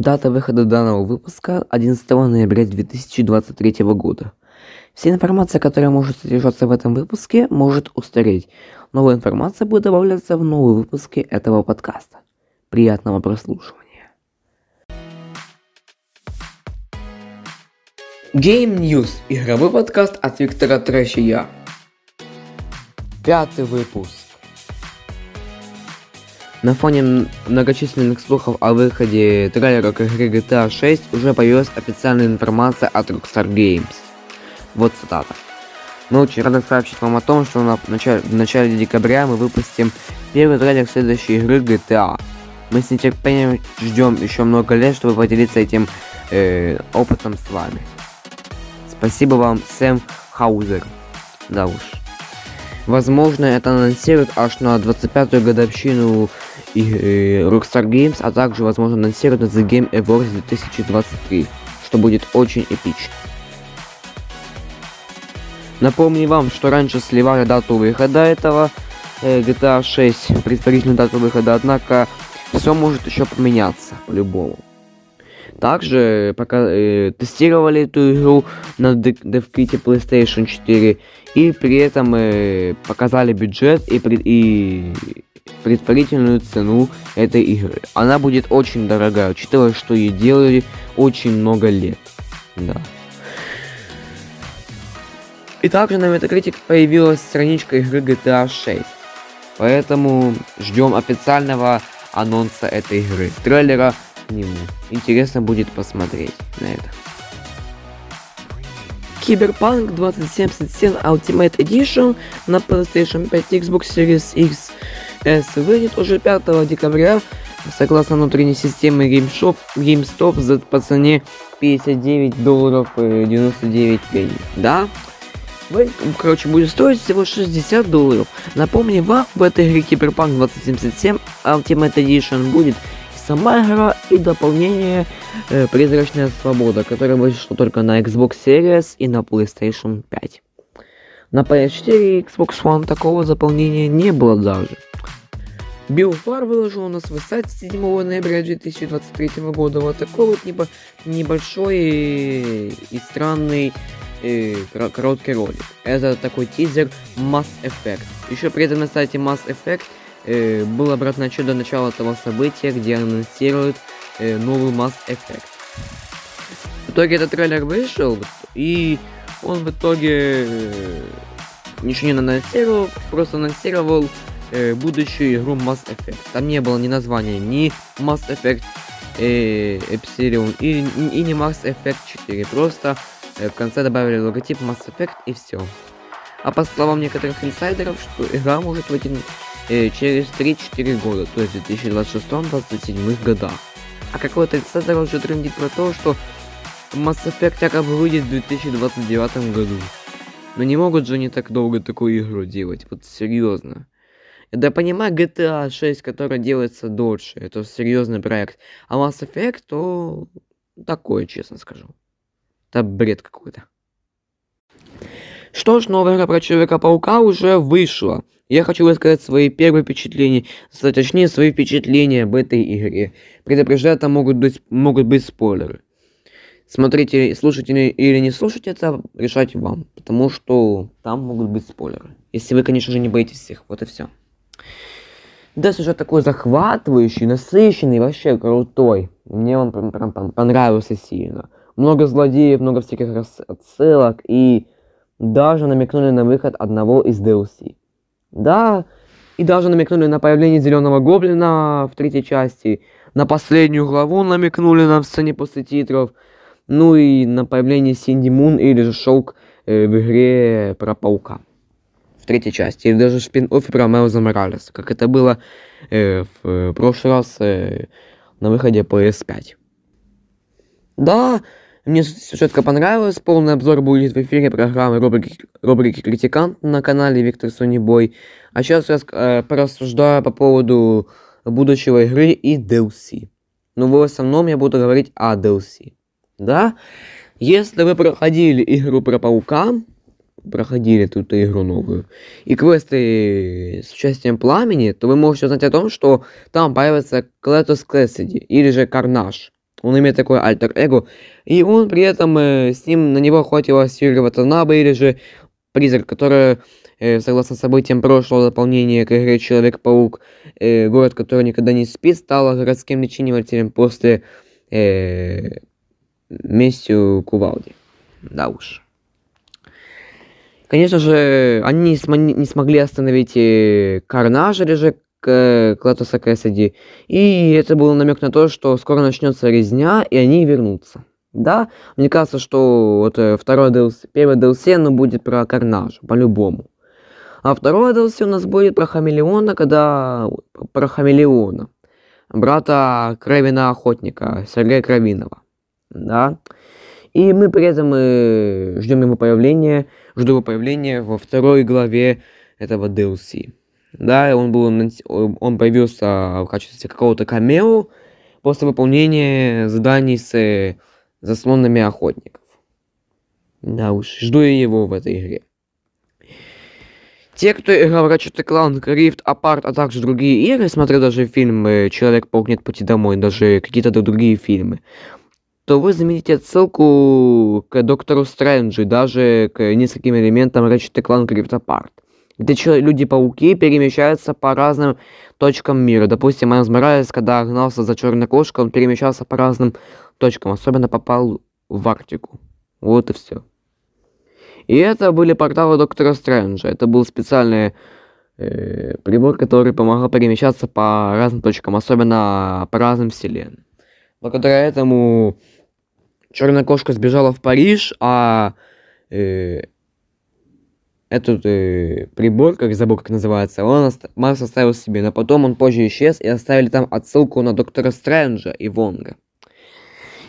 Дата выхода данного выпуска 11 ноября 2023 года. Вся информация, которая может содержаться в этом выпуске, может устареть. Новая информация будет добавляться в новые выпуски этого подкаста. Приятного прослушивания. Game News. Игровой подкаст от Виктора Трэщия. Пятый выпуск. На фоне многочисленных слухов о выходе трейлера к игре GTA 6 уже появилась официальная информация от Rockstar Games. Вот цитата. Мы очень рады сообщить вам о том, что на начале, в начале декабря мы выпустим первый трейлер следующей игры GTA. Мы с нетерпением ждем еще много лет, чтобы поделиться этим э, опытом с вами. Спасибо вам, Сэм Хаузер. Да уж. Возможно, это анонсируют аж на 25-ю годовщину и, э, Rockstar Games, а также, возможно, анонсируют на The Game Awards 2023, что будет очень эпично. Напомню вам, что раньше сливали дату выхода этого э, GTA 6, предварительную дату выхода, однако все может еще поменяться по-любому. Также пока э, тестировали эту игру на DevKit PlayStation 4 и при этом э, показали бюджет и, и предварительную цену этой игры. Она будет очень дорогая, учитывая, что ее делали очень много лет. Да. И также на Metacritic появилась страничка игры GTA 6. Поэтому ждем официального анонса этой игры. Трейлера к нему. Интересно будет посмотреть на это. Cyberpunk 2077 Ultimate Edition на PlayStation 5, Xbox Series X S выйдет уже 5 декабря согласно внутренней системы GameShop, GameStop за по цене 59 долларов 99 пенни. Да? Короче, будет стоить всего 60 долларов. Напомню вам, в этой игре Cyberpunk 2077 Ultimate Edition будет сама игра и дополнение э, Призрачная Свобода, которое вышло только на Xbox Series и на PlayStation 5. На PS4 и Xbox One такого заполнения не было даже. Биофар выложил на свой сайт 7 ноября 2023 года вот такой вот небо небольшой и странный э, короткий ролик. Это такой тизер Mass Effect. Еще при этом на сайте Mass Effect э, был обратный отчет до начала этого события, где анонсируют э, новый Mass Effect. В итоге этот трейлер вышел, и он в итоге э, ничего не анонсировал, просто анонсировал э, будущую игру Mass Effect. Там не было ни названия, ни Mass Effect э, Epsilon и, и не Mass Effect 4. Просто э, в конце добавили логотип Mass Effect и все. А по словам некоторых инсайдеров, что игра может выйти э, через 3-4 года, то есть в 2026-2027 годах. А какой-то инсайдер уже трендит про то, что Mass Effect якобы выйдет в 2029 году. Но не могут же они так долго такую игру делать, вот серьезно. Да понимаю, GTA 6, которая делается дольше, это серьезный проект. А Mass Effect, то такое, честно скажу. Это бред какой-то. Что ж, новая игра про Человека-паука уже вышла. Я хочу высказать свои первые впечатления, точнее свои впечатления об этой игре. Предупреждаю, там могут быть, могут быть спойлеры. Смотрите, слушайте или не слушайте, это решать вам, потому что там могут быть спойлеры. Если вы, конечно же, не боитесь всех, вот и все. Да, сюжет такой захватывающий, насыщенный, вообще крутой. Мне он прям, прям, прям понравился сильно. Много злодеев, много всяких отсылок и даже намекнули на выход одного из DLC. Да, и даже намекнули на появление Зеленого Гоблина в третьей части. На последнюю главу намекнули на сцене после титров. Ну и на появление Синди Мун или же Шелк э, в игре про Паука. Третьей части. Или даже спин-оффе про Майлза Моралеса. Как это было э, в э, прошлый раз э, на выходе PS5. Да, мне сюжетка понравилась. Полный обзор будет в эфире программы рубрики, рубрики Критикант на канале Виктор Сони Бой. А сейчас я э, порассуждаю по поводу будущего игры и DLC. Но в основном я буду говорить о DLC. Да? Если вы проходили игру про паука, проходили тут игру новую, и квесты с участием пламени, то вы можете узнать о том, что там появится Клетус Кэссиди, или же Карнаж Он имеет такое альтер-эго. И он при этом, э, с ним на него охотилась Юрия Ватанаба или же Призрак, который, э, согласно событиям прошлого дополнения к игре Человек-паук, э, город, который никогда не спит, стал городским лечением после э, местью Кувалди. Да уж. Конечно же, они не, см не смогли остановить э, Карнажа или к Клатуса Кэссиди. И это был намек на то, что скоро начнется резня, и они вернутся. Да, мне кажется, что вот э, второй DLC, первый DLC, оно будет про Карнаж, по-любому. А второй DLC у нас будет про Хамелеона, когда... Про Хамелеона. Брата Кровина Охотника, Сергея Кровинова. Да. И мы при этом э, ждем его появления, жду его появления во второй главе этого DLC. Да, он был, он появился в качестве какого-то камео после выполнения заданий с э, заслонами охотников. Да уж, жду я его в этой игре. Те, кто играл в Ratchet Clank, Rift Apart, а также другие игры, смотрел даже фильмы «Человек-паук нет пути домой», даже какие-то другие фильмы, то вы заметите отсылку к Доктору Стрэнджу, даже к нескольким элементам Ratchet Clank Rift Apart где люди-пауки перемещаются по разным точкам мира. Допустим, Майлз Моралес, когда гнался за черной кошкой, он перемещался по разным точкам, особенно попал в Арктику. Вот и все. И это были порталы Доктора Стрэнджа. Это был специальный э, прибор, который помогал перемещаться по разным точкам, особенно по разным вселенным. Благодаря этому черная кошка сбежала в Париж, а э, этот э, прибор, как забыл, как называется, он ост... Марс оставил себе, но потом он позже исчез и оставили там отсылку на Доктора Стрэнджа и Вонга.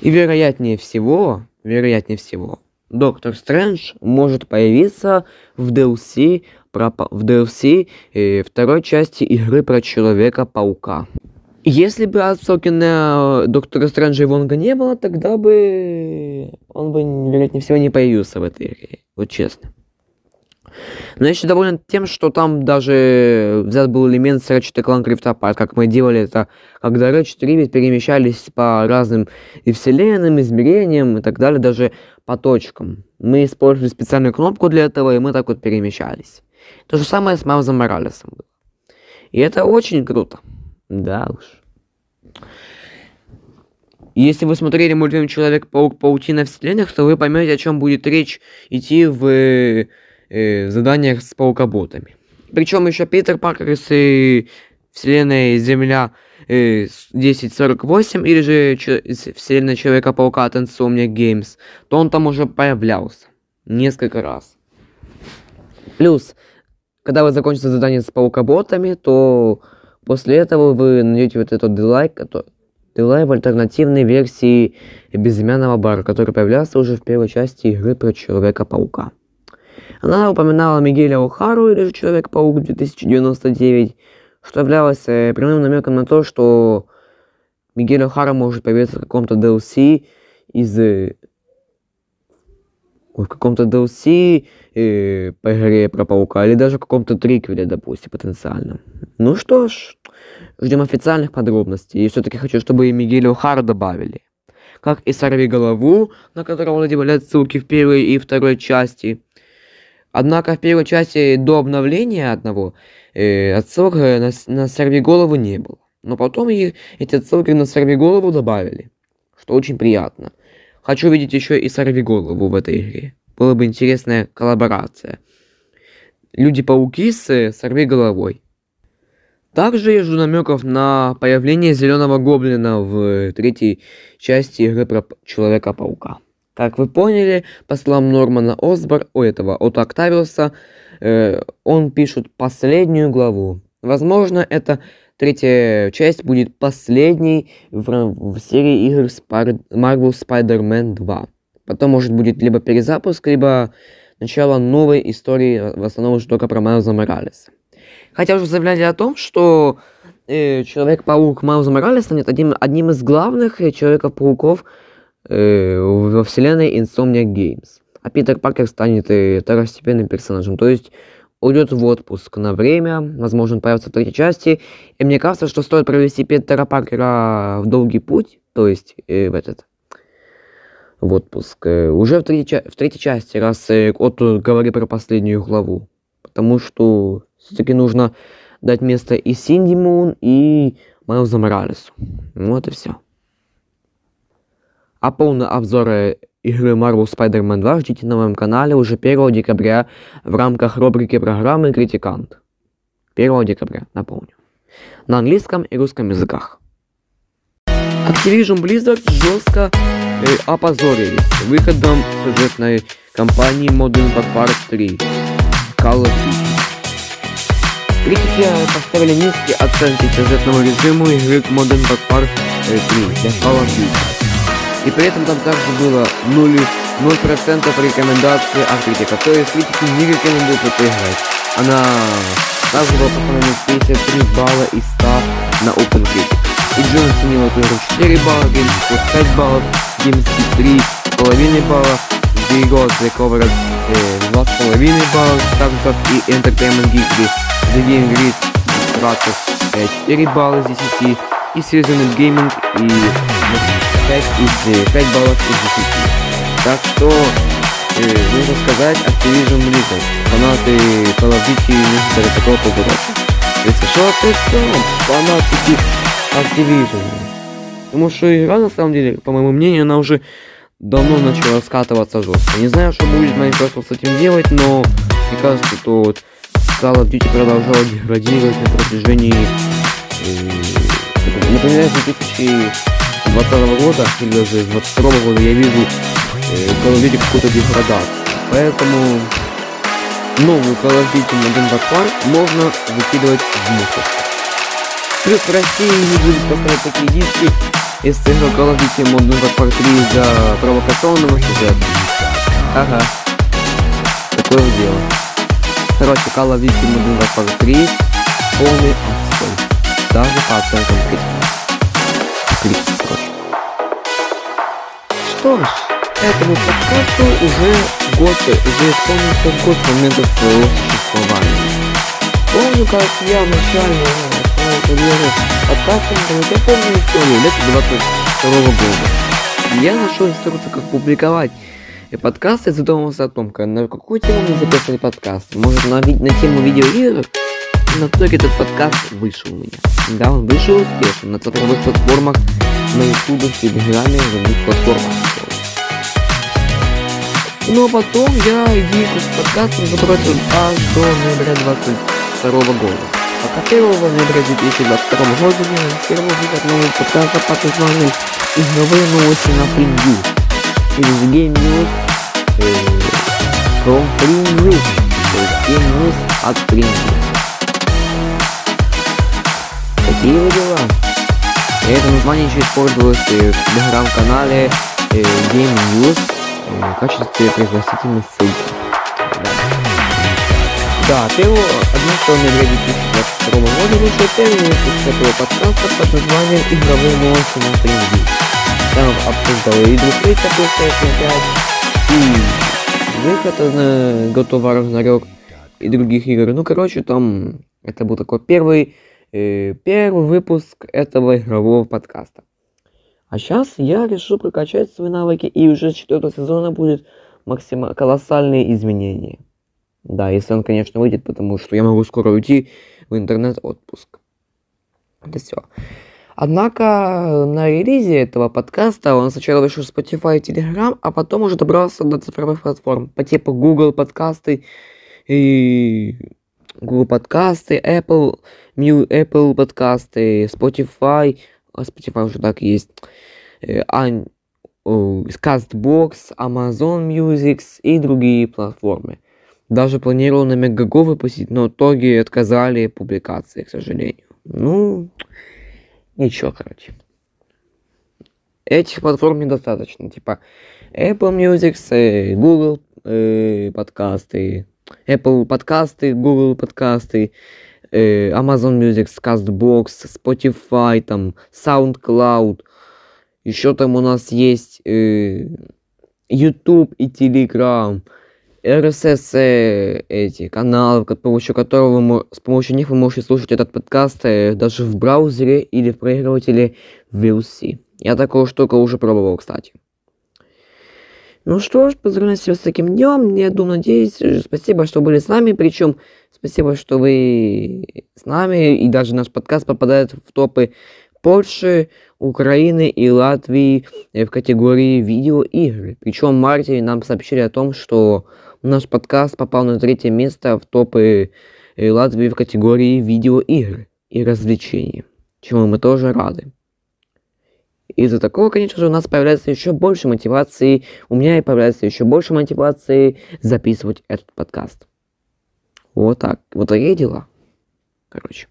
И вероятнее всего, вероятнее всего, Доктор Стрэндж может появиться в DLC, про, в DLC э, второй части игры про Человека-паука. Если бы отсылки на Доктора Стрэнджа и Вонга не было, тогда бы он бы, вероятнее всего, не появился в этой игре. Вот честно. Но я еще доволен тем, что там даже взят был элемент с Ratchet Clank Rift как мы делали это, когда Ratchet и перемещались по разным и вселенным, измерениям и так далее, даже по точкам. Мы использовали специальную кнопку для этого, и мы так вот перемещались. То же самое с Майлзом Моралесом было. И это очень круто. Да уж. Если вы смотрели мультфильм Человек-паук Паутина вселенных, то вы поймете, о чем будет речь идти в э, заданиях с паукоботами. Причем еще Питер Паркер из э, вселенной Земля э, 1048 или же из вселенной Человека-паука от Insomniac Games, то он там уже появлялся несколько раз. Плюс, когда вы закончите задание с паукоботами, то после этого вы найдете вот этот дилайк, который Дилай в альтернативной версии безымянного бара, который появлялся уже в первой части игры про Человека-паука. Она упоминала Мигеля О'Хару или же Человек-паук 2099, что являлось э, прямым намеком на то, что Мигель О'Хара может появиться в каком-то DLC из... Э, в каком-то DLC э, по игре про паука, или даже в каком-то триквеле, допустим, потенциальном. Ну что ж, ждем официальных подробностей. И все-таки хочу, чтобы и Мигеля О'Хара добавили. Как и Сорви Голову, на которого добавляют ссылки в первой и второй части. Однако в первой части до обновления одного э, отсылок на, на сорвиголову не было. Но потом и эти отсылки на сорвиголову добавили, что очень приятно. Хочу видеть еще и сорвиголову в этой игре. Была бы интересная коллаборация. Люди-пауки с сорвиголовой. Также я жду намеков на появление зеленого гоблина в третьей части игры про Человека-паука. Как вы поняли, по словам Нормана Осбор, у этого, от Октавиуса, э, он пишет последнюю главу. Возможно, эта третья часть будет последней в, в серии игр Spar Marvel Spider-Man 2. Потом, может, будет либо перезапуск, либо начало новой истории, в основном уже только про Майлза Моралеса. Хотя уже заявляли о том, что э, Человек-паук Майлза Моралеса станет одним, одним из главных э, Человеков-пауков э, во вселенной Insomniac Games. А Питер Паркер станет э, второстепенным персонажем. То есть уйдет в отпуск на время, возможно, он появится в третьей части. И мне кажется, что стоит провести Питера Паркера в долгий путь, то есть э, в этот в отпуск. Э, уже в третьей, в третьей части, раз э, Отто говорит про последнюю главу. Потому что все-таки нужно дать место и Синди Мун, и Майлзу Моралесу. Вот и все. А полный обзор э, игры Marvel Spider-Man 2 ждите на моем канале уже 1 декабря в рамках рубрики программы «Критикант». 1 декабря, напомню. На английском и русском языках. Activision Blizzard жестко э, опозорились выходом сюжетной кампании Modern Warfare 3 Call of Duty. Критики поставили низкие оценки сюжетному режиму игры Modern Warfare 3 для Call of Duty. И при этом там также было 0, 0% рекомендаций от критика. То есть критики не рекомендуют это играть. Она также была поставлена 53 балла из 100 на OpenCritic. И Джон оценил эту игру 4 балла, GameSpot 5 баллов, GameSpeed 3,5 балла, The God The Covered э, 2,5 балла, так же как и Entertainment Geekly, The Game Grid Stratus э, 4 балла из 10, и Seasoned Gaming и 5 из 5 баллов из 10. Так что э, нужно сказать Activision Blizzard. Фанаты Call of Duty не ждали такого поворота. Если что, то что? Фанатики Activision. Потому что игра на самом деле, по моему мнению, она уже давно начала скатываться жестко. Не знаю, что будет Microsoft с этим делать, но мне кажется, что вот Call of Duty продолжала деградировать на протяжении, э, например, 2000 2020 года или даже 22 года я вижу э, Call of Duty какую-то деградацию. Поэтому новую Call of Duty Modern Warfare можно выкидывать в мусор. Плюс в России не будет поставить такие диски, если Call of Duty Modern Warfare 3 из-за провокационного сюжета. Ага. Такое дело. Короче, Call of Duty Modern Warfare 3 полный отстой. Даже по оценкам критиков. Критик, короче. Что ж, этому подкасту уже год, уже исполнился год момента своего существования. Помню, как я вначале своей карьеры подкастом, я помню историю лет 22 года. Я нашел инструкцию, как публиковать и подкасты задумался о том, на какую тему мне записывать подкаст. Может, на, на тему видеоигр? На итоге этот подкаст вышел у меня. Да, он вышел успешно на цифровых платформах, на ютубе, в телеграме, в других платформах. Ну а потом я идейку с подкастом забросил аж до ноября 22 года. Пока 1 ноября 2022 года я анонсировал выход нового подкаста под названием «Игровые новости на Фринью». Через Game News э, from Free News. То есть Game News от Free News. Вот дела. И это название еще использовалось в телеграм-канале э, Game News э, в качестве пригласительной ссылки. Да, 1 ноября 2022 года вышел первый выпуск подкаста под названием «Игровые новости на тренинге». Там обсуждал и двухлетие PlayStation 5, и выход на готовый Ragnarok и других игр. Ну, короче, там это был такой первый первый выпуск этого игрового подкаста. А сейчас я решил прокачать свои навыки, и уже с четвертого сезона будет максимально колоссальные изменения. Да, если он, конечно, выйдет, потому что я могу скоро уйти в интернет-отпуск. Это все. Однако на релизе этого подкаста он сначала вышел в Spotify и Telegram, а потом уже добрался до цифровых платформ по типу Google подкасты и Google подкасты, Apple, New Apple подкасты, Spotify, а Spotify уже так есть, э, Castbox, Amazon Music и другие платформы. Даже планировал на Мегаго выпустить, но в итоге отказали публикации, к сожалению. Ну, ничего, короче. Этих платформ недостаточно. Типа Apple Music, э, Google э, подкасты, Apple подкасты, Google подкасты, э, Amazon Music, Castbox, Spotify, там, SoundCloud. Еще там у нас есть э, YouTube и Telegram. RSS э, эти каналы, с помощью которого вы, с помощью них вы можете слушать этот подкаст даже в браузере или в проигрывателе VLC. Я такую штуку уже пробовал, кстати. Ну что ж, поздравляю себя с таким днем. Я думаю, надеюсь, спасибо, что были с нами. Причем спасибо, что вы с нами. И даже наш подкаст попадает в топы Польши, Украины и Латвии в категории видеоигры. Причем в нам сообщили о том, что наш подкаст попал на третье место в топы Латвии в категории видеоигры и развлечения. Чему мы тоже рады. Из-за такого, конечно же, у нас появляется еще больше мотивации, у меня и появляется еще больше мотивации записывать этот подкаст. Вот так, вот такие дела. Короче.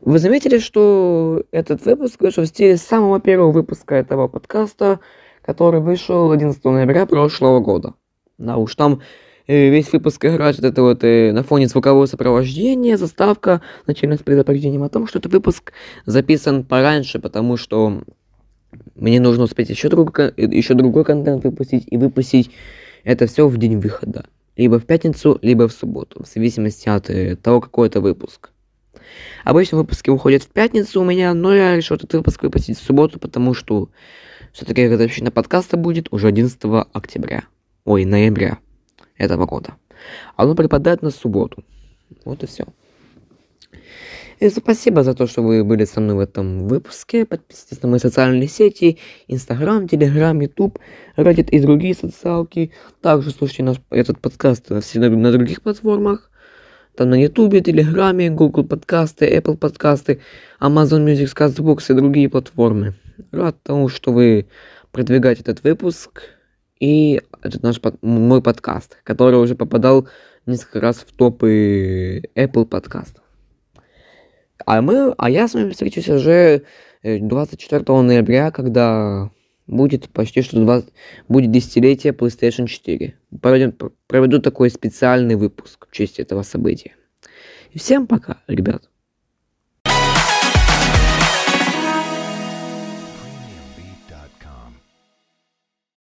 Вы заметили, что этот выпуск вышел в стиле самого первого выпуска этого подкаста, который вышел 11 ноября прошлого года. Да уж там весь выпуск играет вот это вот э, на фоне звукового сопровождения, заставка, начальная с предупреждением о том, что этот выпуск записан пораньше, потому что мне нужно успеть еще, друг, еще другой контент выпустить и выпустить это все в день выхода. Либо в пятницу, либо в субботу, в зависимости от э, того, какой это выпуск. Обычно выпуски выходят в пятницу у меня, но я решил этот выпуск выпустить в субботу, потому что все-таки годовщина подкаста будет уже 11 октября. Ой, ноября этого года. Оно припадает на субботу. Вот и все. И спасибо за то, что вы были со мной в этом выпуске. Подписывайтесь на мои социальные сети. Инстаграм, Телеграм, Ютуб, Reddit и другие социалки. Также слушайте наш этот подкаст все на, на других платформах. Там на Ютубе, Телеграме, Google подкасты, Apple подкасты, Amazon Music, Castbox и другие платформы. Рад тому, что вы продвигаете этот выпуск и этот наш мой подкаст, который уже попадал несколько раз в топы Apple подкастов. А мы, а я с вами встречусь уже 24 э, ноября, когда будет почти что 20, будет десятилетие PlayStation 4. Проведу, проведу такой специальный выпуск в честь этого события. И всем пока, ребят.